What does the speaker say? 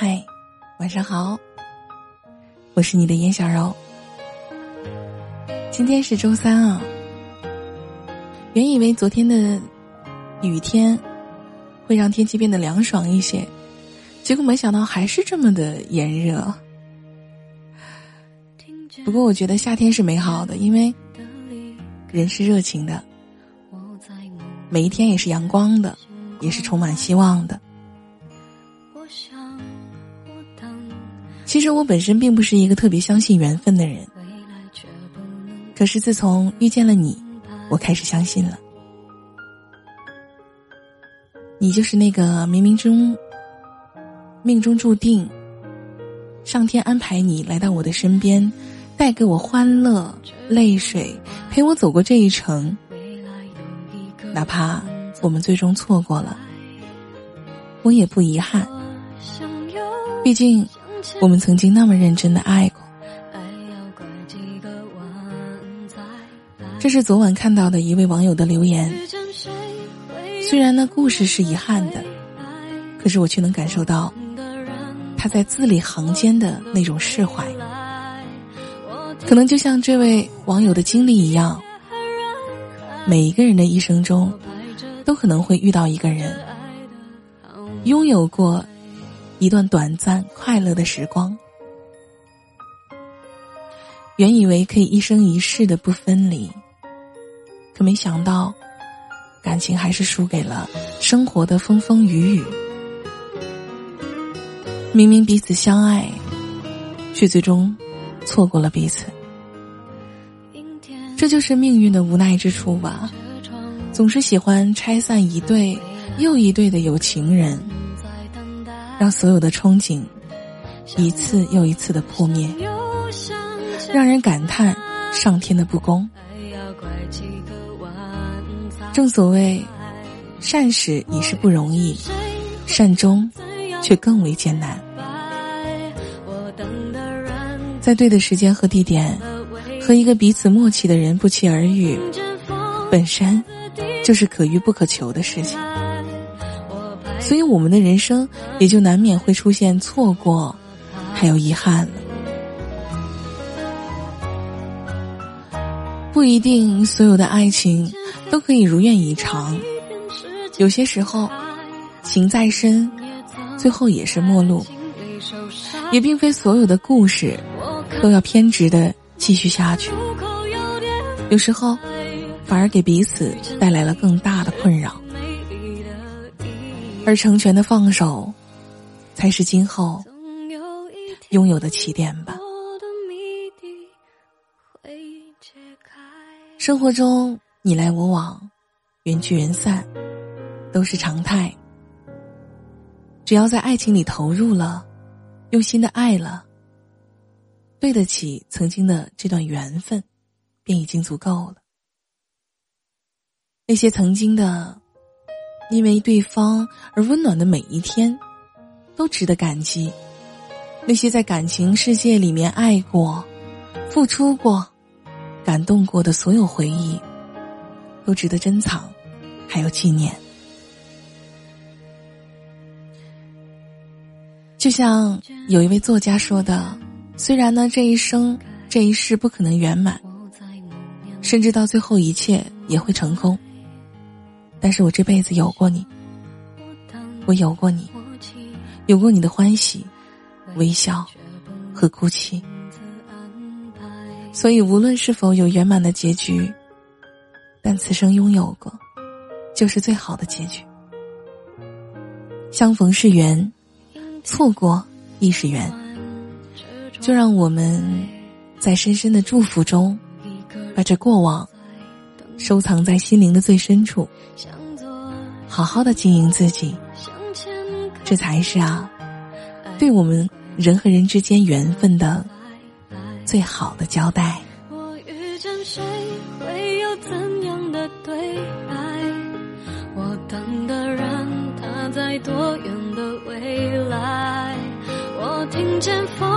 嗨，晚上好，我是你的严小柔。今天是周三啊，原以为昨天的雨天会让天气变得凉爽一些，结果没想到还是这么的炎热。不过我觉得夏天是美好的，因为人是热情的，每一天也是阳光的，也是充满希望的。其实我本身并不是一个特别相信缘分的人，可是自从遇见了你，我开始相信了。你就是那个冥冥中、命中注定、上天安排你来到我的身边，带给我欢乐、泪水，陪我走过这一程。哪怕我们最终错过了，我也不遗憾。毕竟。我们曾经那么认真的爱过。这是昨晚看到的一位网友的留言。虽然那故事是遗憾的，可是我却能感受到他在字里行间的那种释怀。可能就像这位网友的经历一样，每一个人的一生中，都可能会遇到一个人，拥有过。一段短暂快乐的时光，原以为可以一生一世的不分离，可没想到，感情还是输给了生活的风风雨雨。明明彼此相爱，却最终错过了彼此。这就是命运的无奈之处吧，总是喜欢拆散一对又一对的有情人。让所有的憧憬一次又一次的破灭，让人感叹上天的不公。正所谓，善始已是不容易，善终却更为艰难。在对的时间和地点，和一个彼此默契的人不期而遇，本身就是可遇不可求的事情。所以，我们的人生也就难免会出现错过，还有遗憾。不一定所有的爱情都可以如愿以偿，有些时候，情再深，最后也是陌路。也并非所有的故事都要偏执的继续下去，有时候反而给彼此带来了更大的困扰。而成全的放手，才是今后拥有的起点吧。生活中你来我往，缘聚缘散，都是常态。只要在爱情里投入了，用心的爱了，对得起曾经的这段缘分，便已经足够了。那些曾经的。因为对方而温暖的每一天，都值得感激。那些在感情世界里面爱过、付出过、感动过的所有回忆，都值得珍藏，还有纪念。就像有一位作家说的：“虽然呢，这一生、这一世不可能圆满，甚至到最后一切也会成功。”但是我这辈子有过你，我有过你，有过你的欢喜、微笑和哭泣。所以无论是否有圆满的结局，但此生拥有过，就是最好的结局。相逢是缘，错过亦是缘。就让我们在深深的祝福中，把这过往。收藏在心灵的最深处，好好的经营自己，这才是啊，对我们人和人之间缘分的最好的交代。我遇见谁会有怎样的对白？我等的人他在多远的未来？我听见风